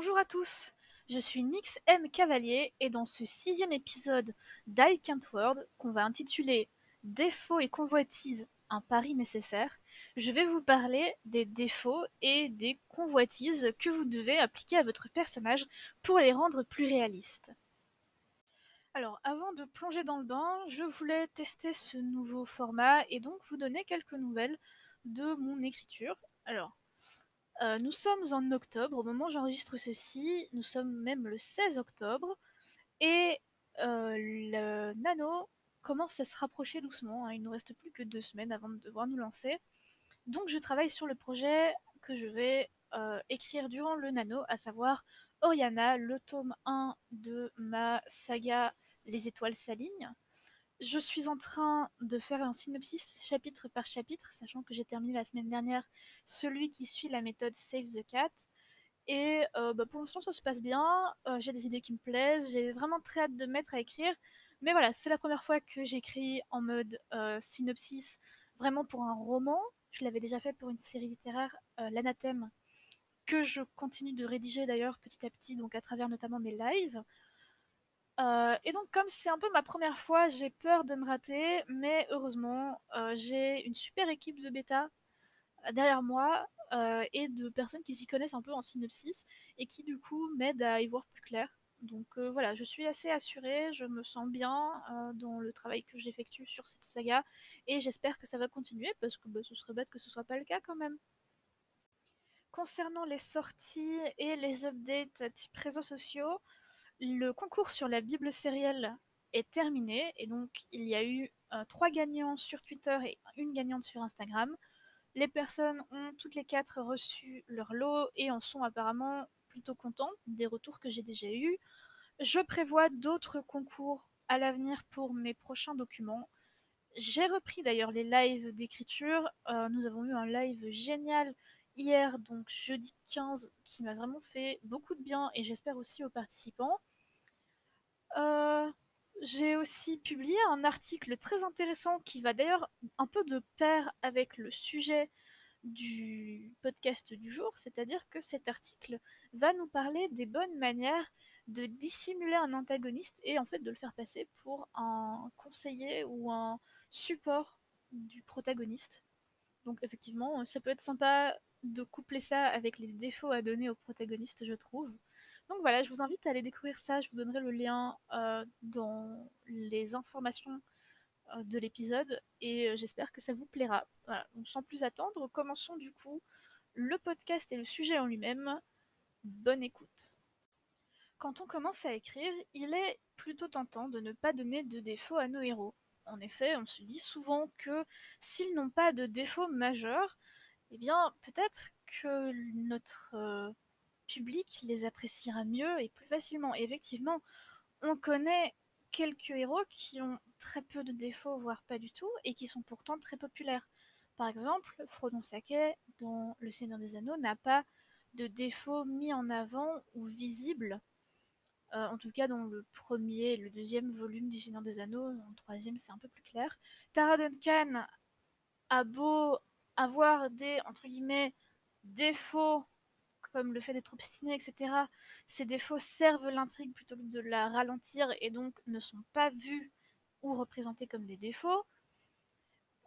Bonjour à tous, je suis Nix M. Cavalier et dans ce sixième épisode d'I Can't qu'on va intituler Défauts et convoitises, un pari nécessaire, je vais vous parler des défauts et des convoitises que vous devez appliquer à votre personnage pour les rendre plus réalistes. Alors, avant de plonger dans le bain, je voulais tester ce nouveau format et donc vous donner quelques nouvelles de mon écriture. Alors, euh, nous sommes en octobre, au moment où j'enregistre ceci, nous sommes même le 16 octobre, et euh, le nano commence à se rapprocher doucement, hein. il ne nous reste plus que deux semaines avant de devoir nous lancer. Donc je travaille sur le projet que je vais euh, écrire durant le nano, à savoir Oriana, le tome 1 de ma saga Les étoiles s'alignent. Je suis en train de faire un synopsis chapitre par chapitre, sachant que j'ai terminé la semaine dernière celui qui suit la méthode Save the Cat. Et euh, bah, pour l'instant, ça se passe bien. Euh, j'ai des idées qui me plaisent. J'ai vraiment très hâte de mettre à écrire. Mais voilà, c'est la première fois que j'écris en mode euh, synopsis, vraiment pour un roman. Je l'avais déjà fait pour une série littéraire, L'Anathème, que je continue de rédiger d'ailleurs petit à petit, donc à travers notamment mes lives. Euh, et donc comme c'est un peu ma première fois, j'ai peur de me rater, mais heureusement, euh, j'ai une super équipe de bêta euh, derrière moi et de personnes qui s'y connaissent un peu en synopsis et qui du coup m'aident à y voir plus clair. Donc voilà, je suis assez assurée, je me sens bien dans le travail que j'effectue sur cette saga et j'espère que ça va continuer parce que bah, ce serait bête que ce soit pas le cas quand même. Concernant les sorties et les updates type réseaux sociaux, le concours sur la Bible sérielle est terminé et donc il y a eu euh, trois gagnants sur Twitter et une gagnante sur Instagram. Les personnes ont toutes les quatre reçu leur lot et en sont apparemment plutôt contentes des retours que j'ai déjà eus. Je prévois d'autres concours à l'avenir pour mes prochains documents. J'ai repris d'ailleurs les lives d'écriture. Euh, nous avons eu un live génial hier, donc jeudi 15, qui m'a vraiment fait beaucoup de bien et j'espère aussi aux participants. Euh, j'ai aussi publié un article très intéressant qui va d'ailleurs un peu de pair avec le sujet du podcast du jour, c'est-à-dire que cet article va nous parler des bonnes manières de dissimuler un antagoniste et en fait de le faire passer pour un conseiller ou un support du protagoniste. Donc effectivement, ça peut être sympa de coupler ça avec les défauts à donner au protagoniste, je trouve. Donc voilà, je vous invite à aller découvrir ça. Je vous donnerai le lien euh, dans les informations euh, de l'épisode et euh, j'espère que ça vous plaira. Voilà, donc sans plus attendre, commençons du coup le podcast et le sujet en lui-même. Bonne écoute. Quand on commence à écrire, il est plutôt tentant de ne pas donner de défauts à nos héros. En effet, on se dit souvent que s'ils n'ont pas de défauts majeurs, eh bien peut-être que notre public les appréciera mieux et plus facilement. Et effectivement, on connaît quelques héros qui ont très peu de défauts, voire pas du tout, et qui sont pourtant très populaires. Par exemple, Frodon Sake, dans Le Seigneur des Anneaux, n'a pas de défauts mis en avant ou visibles. Euh, en tout cas, dans le premier et le deuxième volume du Seigneur des Anneaux, dans le troisième, c'est un peu plus clair. Tara Duncan a beau avoir des, entre guillemets, défauts comme le fait d'être obstiné, etc., ces défauts servent l'intrigue plutôt que de la ralentir et donc ne sont pas vus ou représentés comme des défauts.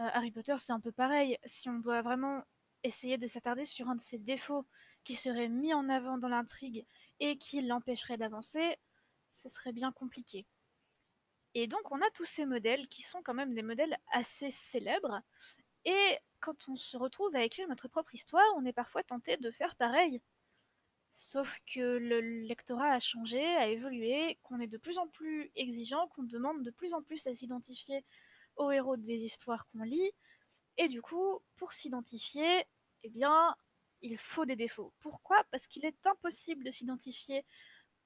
Euh, Harry Potter, c'est un peu pareil. Si on doit vraiment essayer de s'attarder sur un de ces défauts qui serait mis en avant dans l'intrigue et qui l'empêcherait d'avancer, ce serait bien compliqué. Et donc on a tous ces modèles qui sont quand même des modèles assez célèbres et quand on se retrouve à écrire notre propre histoire, on est parfois tenté de faire pareil. Sauf que le lectorat a changé, a évolué, qu'on est de plus en plus exigeant, qu'on demande de plus en plus à s'identifier aux héros des histoires qu'on lit. Et du coup, pour s'identifier, eh bien, il faut des défauts. Pourquoi? Parce qu'il est impossible de s'identifier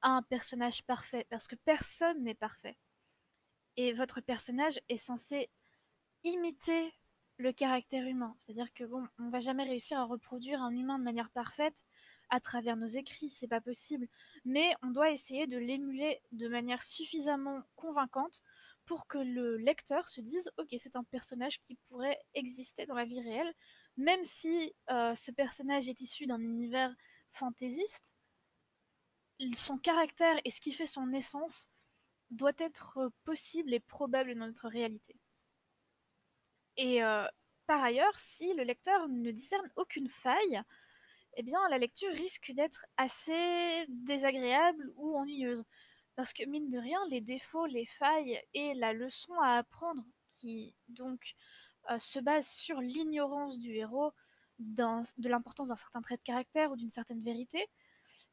à un personnage parfait, parce que personne n'est parfait. Et votre personnage est censé imiter le caractère humain. C'est-à-dire que bon, on va jamais réussir à reproduire un humain de manière parfaite à travers nos écrits, c'est pas possible. Mais on doit essayer de l'émuler de manière suffisamment convaincante pour que le lecteur se dise ok c'est un personnage qui pourrait exister dans la vie réelle, même si euh, ce personnage est issu d'un univers fantaisiste, son caractère et ce qui fait son essence doit être possible et probable dans notre réalité. Et euh, par ailleurs, si le lecteur ne discerne aucune faille, eh bien la lecture risque d'être assez désagréable ou ennuyeuse. Parce que mine de rien, les défauts, les failles et la leçon à apprendre, qui donc euh, se base sur l'ignorance du héros, de l'importance d'un certain trait de caractère ou d'une certaine vérité,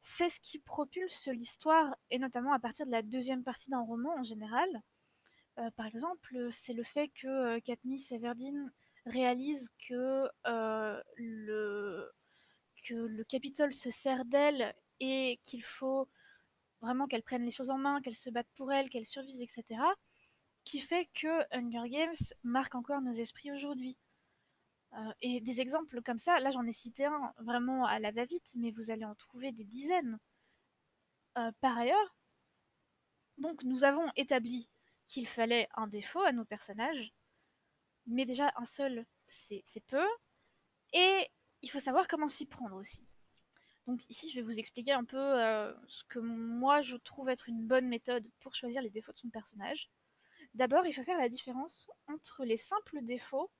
c'est ce qui propulse l'histoire, et notamment à partir de la deuxième partie d'un roman en général. Par exemple, c'est le fait que Katniss Everdeen réalise que, le, que le Capitole se sert d'elle et qu'il faut vraiment qu'elle prenne les choses en main, qu'elle se batte pour elle, qu'elle survive, etc. Qui fait que Hunger Games marque encore nos esprits aujourd'hui. Et des exemples comme ça, là j'en ai cité un vraiment à la va-vite, mais vous allez en trouver des dizaines. Par ailleurs, donc nous avons établi qu'il fallait un défaut à nos personnages, mais déjà un seul c'est peu, et il faut savoir comment s'y prendre aussi. Donc ici je vais vous expliquer un peu euh, ce que moi je trouve être une bonne méthode pour choisir les défauts de son personnage. D'abord il faut faire la différence entre les simples défauts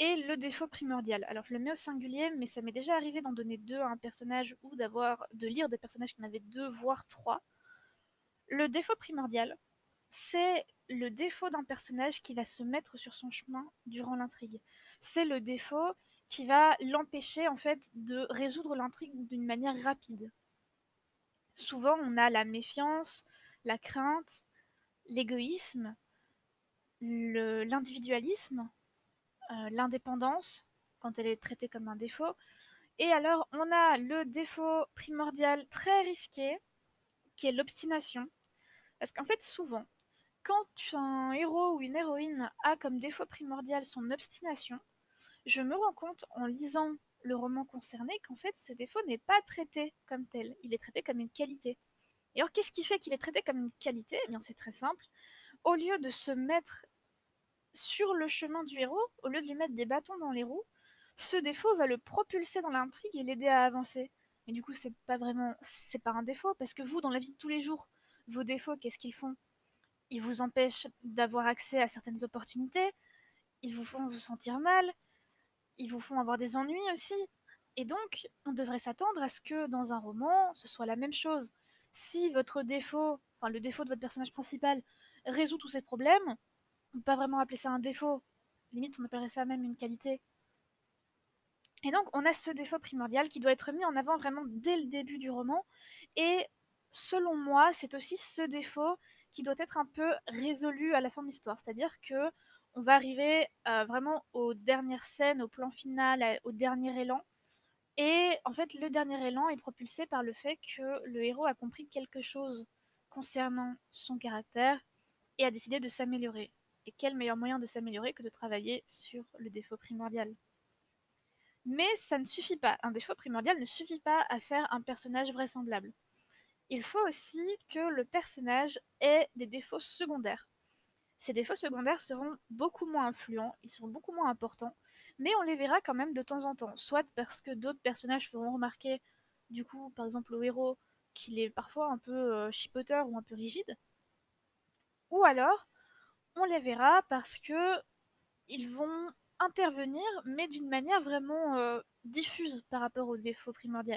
et le défaut primordial. Alors je le mets au singulier, mais ça m'est déjà arrivé d'en donner deux à un personnage ou d'avoir de lire des personnages qui en avaient deux, voire trois. Le défaut primordial, c'est le défaut d'un personnage qui va se mettre sur son chemin durant l'intrigue. C'est le défaut qui va l'empêcher en fait de résoudre l'intrigue d'une manière rapide. Souvent, on a la méfiance, la crainte, l'égoïsme, l'individualisme, euh, l'indépendance, quand elle est traitée comme un défaut. Et alors, on a le défaut primordial très risqué, qui est l'obstination. Parce qu'en fait, souvent, quand un héros ou une héroïne a comme défaut primordial son obstination, je me rends compte en lisant le roman concerné qu'en fait ce défaut n'est pas traité comme tel, il est traité comme une qualité. Et alors qu'est-ce qui fait qu'il est traité comme une qualité? Eh bien c'est très simple. Au lieu de se mettre sur le chemin du héros, au lieu de lui mettre des bâtons dans les roues, ce défaut va le propulser dans l'intrigue et l'aider à avancer. Mais du coup, c'est pas vraiment, c'est pas un défaut parce que vous, dans la vie de tous les jours, vos défauts, qu'est-ce qu'ils font? Ils vous empêchent d'avoir accès à certaines opportunités, ils vous font vous sentir mal, ils vous font avoir des ennuis aussi. Et donc, on devrait s'attendre à ce que dans un roman, ce soit la même chose. Si votre défaut, enfin le défaut de votre personnage principal, résout tous ces problèmes, peut pas vraiment appeler ça un défaut. Limite, on appellerait ça même une qualité. Et donc, on a ce défaut primordial qui doit être mis en avant vraiment dès le début du roman. Et selon moi, c'est aussi ce défaut qui doit être un peu résolu à la fin de l'histoire. C'est-à-dire que on va arriver euh, vraiment aux dernières scènes, au plan final, au dernier élan. Et en fait, le dernier élan est propulsé par le fait que le héros a compris quelque chose concernant son caractère et a décidé de s'améliorer. Et quel meilleur moyen de s'améliorer que de travailler sur le défaut primordial? Mais ça ne suffit pas. Un défaut primordial ne suffit pas à faire un personnage vraisemblable. Il faut aussi que le personnage ait des défauts secondaires. Ces défauts secondaires seront beaucoup moins influents, ils seront beaucoup moins importants, mais on les verra quand même de temps en temps, soit parce que d'autres personnages feront remarquer, du coup, par exemple au héros, qu'il est parfois un peu euh, chipoteur ou un peu rigide, ou alors on les verra parce que ils vont intervenir, mais d'une manière vraiment euh, diffuse par rapport aux défauts primordiaux.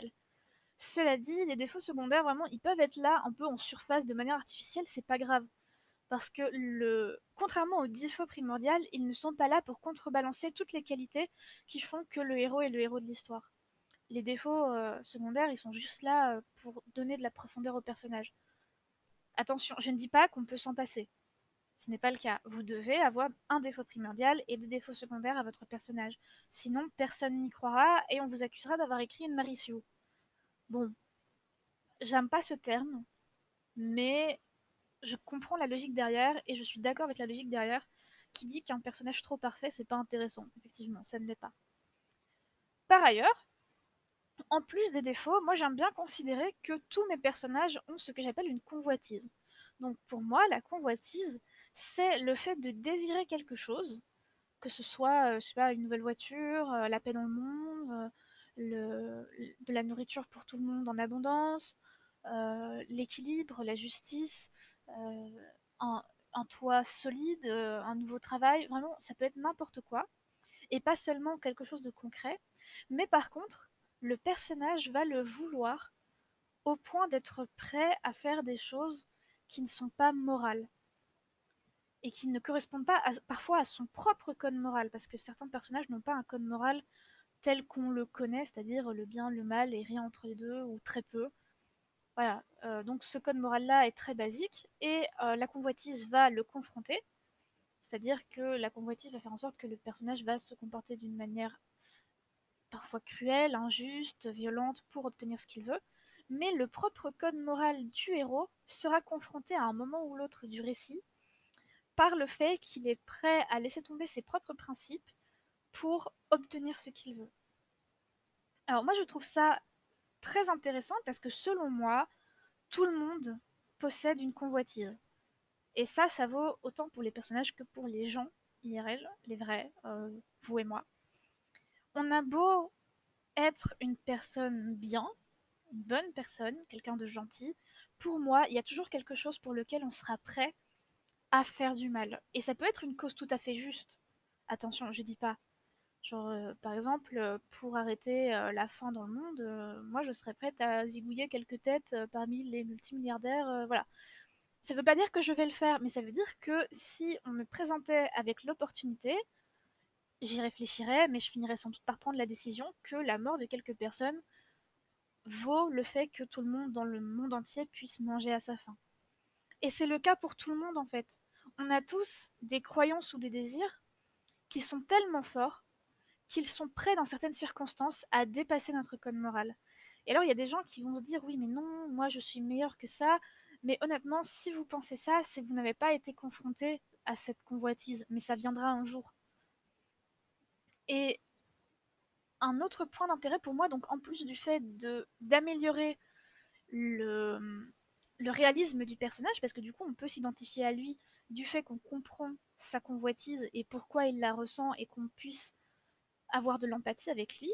Cela dit, les défauts secondaires, vraiment, ils peuvent être là un peu en surface de manière artificielle, c'est pas grave. Parce que, le... contrairement aux défauts primordiaux, ils ne sont pas là pour contrebalancer toutes les qualités qui font que le héros est le héros de l'histoire. Les défauts euh, secondaires, ils sont juste là euh, pour donner de la profondeur au personnage. Attention, je ne dis pas qu'on peut s'en passer. Ce n'est pas le cas. Vous devez avoir un défaut primordial et des défauts secondaires à votre personnage. Sinon, personne n'y croira et on vous accusera d'avoir écrit une Maricio. Bon, j'aime pas ce terme, mais je comprends la logique derrière et je suis d'accord avec la logique derrière qui dit qu'un personnage trop parfait, c'est pas intéressant. Effectivement, ça ne l'est pas. Par ailleurs, en plus des défauts, moi j'aime bien considérer que tous mes personnages ont ce que j'appelle une convoitise. Donc pour moi, la convoitise, c'est le fait de désirer quelque chose, que ce soit, euh, je sais pas, une nouvelle voiture, euh, la paix dans le monde, euh, de la nourriture pour tout le monde en abondance, l'équilibre, la justice, un, un, toit solide, un nouveau travail. Vraiment, ça peut être n'importe quoi. Et pas seulement quelque chose de concret. Mais par contre, le personnage va le vouloir au point d'être prêt à faire des choses qui ne sont pas morales et qui ne correspondent pas parfois à son propre code moral, parce que certains personnages n'ont pas un code moral tel qu'on le connaît, c'est-à-dire le bien, le mal et rien entre les deux, ou très peu. Voilà, euh, donc ce code moral-là est très basique, et euh, la convoitise va le confronter, c'est-à-dire que la convoitise va faire en sorte que le personnage va se comporter d'une manière parfois cruelle, injuste, violente pour obtenir ce qu'il veut, mais le propre code moral du héros sera confronté à un moment ou l'autre du récit par le fait qu'il est prêt à laisser tomber ses propres principes pour obtenir ce qu'il veut. Alors moi je trouve ça très intéressant parce que selon moi, tout le monde possède une convoitise. Et ça, ça vaut autant pour les personnages que pour les gens IRL, les vrais, euh, vous et moi. On a beau être une personne bien, une bonne personne, quelqu'un de gentil, pour moi, il y a toujours quelque chose pour lequel on sera prêt à faire du mal. Et ça peut être une cause tout à fait juste. Attention, je dis pas. Genre, euh, par exemple, euh, pour arrêter euh, la faim dans le monde, moi je serais prête à zigouiller quelques têtes parmi les multimilliardaires. voilà. Ça veut pas dire que je vais le faire, mais ça veut dire que si on me présentait avec l'opportunité, j'y réfléchirais, mais je finirais sans doute par prendre la décision que la mort de quelques personnes vaut le fait que tout le monde dans le monde entier puisse manger à sa faim. Et c'est le cas pour tout le monde en fait. On a tous des croyances ou des désirs qui sont tellement forts qu'ils sont prêts dans certaines circonstances à dépasser notre code moral. Et alors il y a des gens qui vont se dire oui mais non, moi je suis meilleur que ça. Mais honnêtement, si vous pensez ça, c'est que vous n'avez pas été confronté à cette convoitise, mais ça viendra un jour. Et un autre point d'intérêt pour moi, donc en plus du fait d'améliorer le, le réalisme du personnage, parce que du coup on peut s'identifier à lui du fait qu'on comprend sa convoitise et pourquoi il la ressent et qu'on puisse avoir de l'empathie avec lui,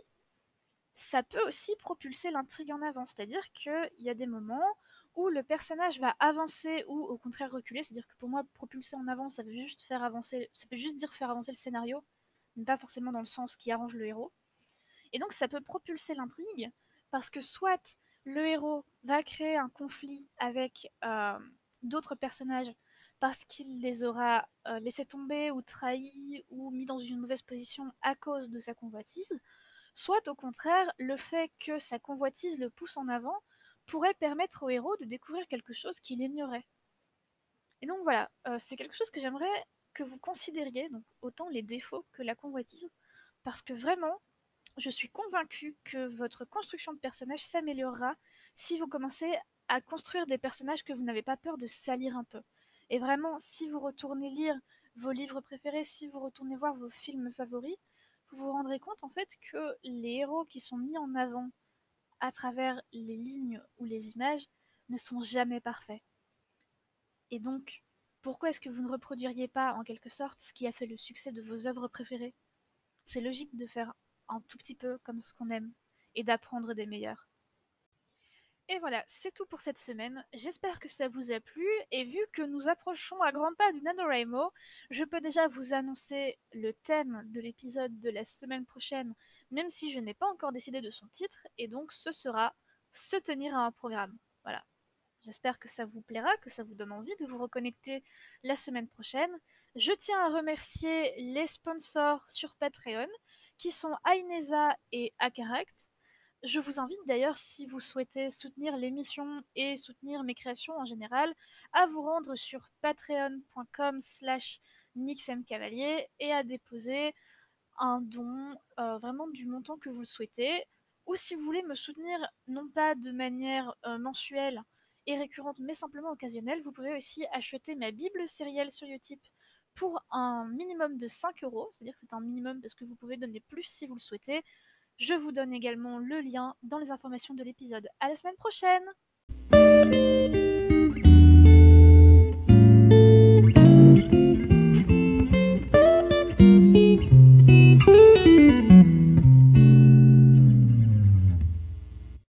ça peut aussi propulser l'intrigue en avant. C'est-à-dire qu'il y a des moments où le personnage va avancer ou au contraire reculer. C'est-à-dire que pour moi, propulser en avant, ça veut juste faire avancer, ça veut juste dire faire avancer le scénario, mais pas forcément dans le sens qui arrange le héros. Et donc ça peut propulser l'intrigue parce que soit le héros va créer un conflit avec euh, d'autres personnages parce qu'il les aura euh, laissés tomber ou trahis ou mis dans une mauvaise position à cause de sa convoitise, soit au contraire, le fait que sa convoitise le pousse en avant pourrait permettre au héros de découvrir quelque chose qu'il ignorait. Et donc voilà, euh, c'est quelque chose que j'aimerais que vous considériez, autant les défauts que la convoitise, parce que vraiment, je suis convaincue que votre construction de personnage s'améliorera si vous commencez à construire des personnages que vous n'avez pas peur de salir un peu. Et vraiment, si vous retournez lire vos livres préférés, si vous retournez voir vos films favoris, vous vous rendrez compte en fait que les héros qui sont mis en avant à travers les lignes ou les images ne sont jamais parfaits. Et donc, pourquoi est-ce que vous ne reproduiriez pas en quelque sorte ce qui a fait le succès de vos œuvres préférées? C'est logique de faire un tout petit peu comme ce qu'on aime et d'apprendre des meilleurs. Et voilà, c'est tout pour cette semaine. J'espère que ça vous a plu. Et vu que nous approchons à grands pas du NaNoWriMo, je peux déjà vous annoncer le thème de l'épisode de la semaine prochaine, même si je n'ai pas encore décidé de son titre. Et donc, ce sera Se tenir à un programme. Voilà. J'espère que ça vous plaira, que ça vous donne envie de vous reconnecter la semaine prochaine. Je tiens à remercier les sponsors sur Patreon qui sont Ainesa et Akaract. Je vous invite d'ailleurs, si vous souhaitez soutenir l'émission et soutenir mes créations en général, à vous rendre sur patreon.com slash nixmcavalier et à déposer un don euh, vraiment du montant que vous souhaitez. Ou si vous voulez me soutenir non pas de manière euh, mensuelle et récurrente, mais simplement occasionnelle, vous pouvez aussi acheter ma Bible sérielle sur Utip pour un minimum de 5 euros, c'est-à-dire que c'est un minimum parce que vous pouvez donner plus si vous le souhaitez. Je vous donne également le lien dans les informations de l'épisode. À la semaine prochaine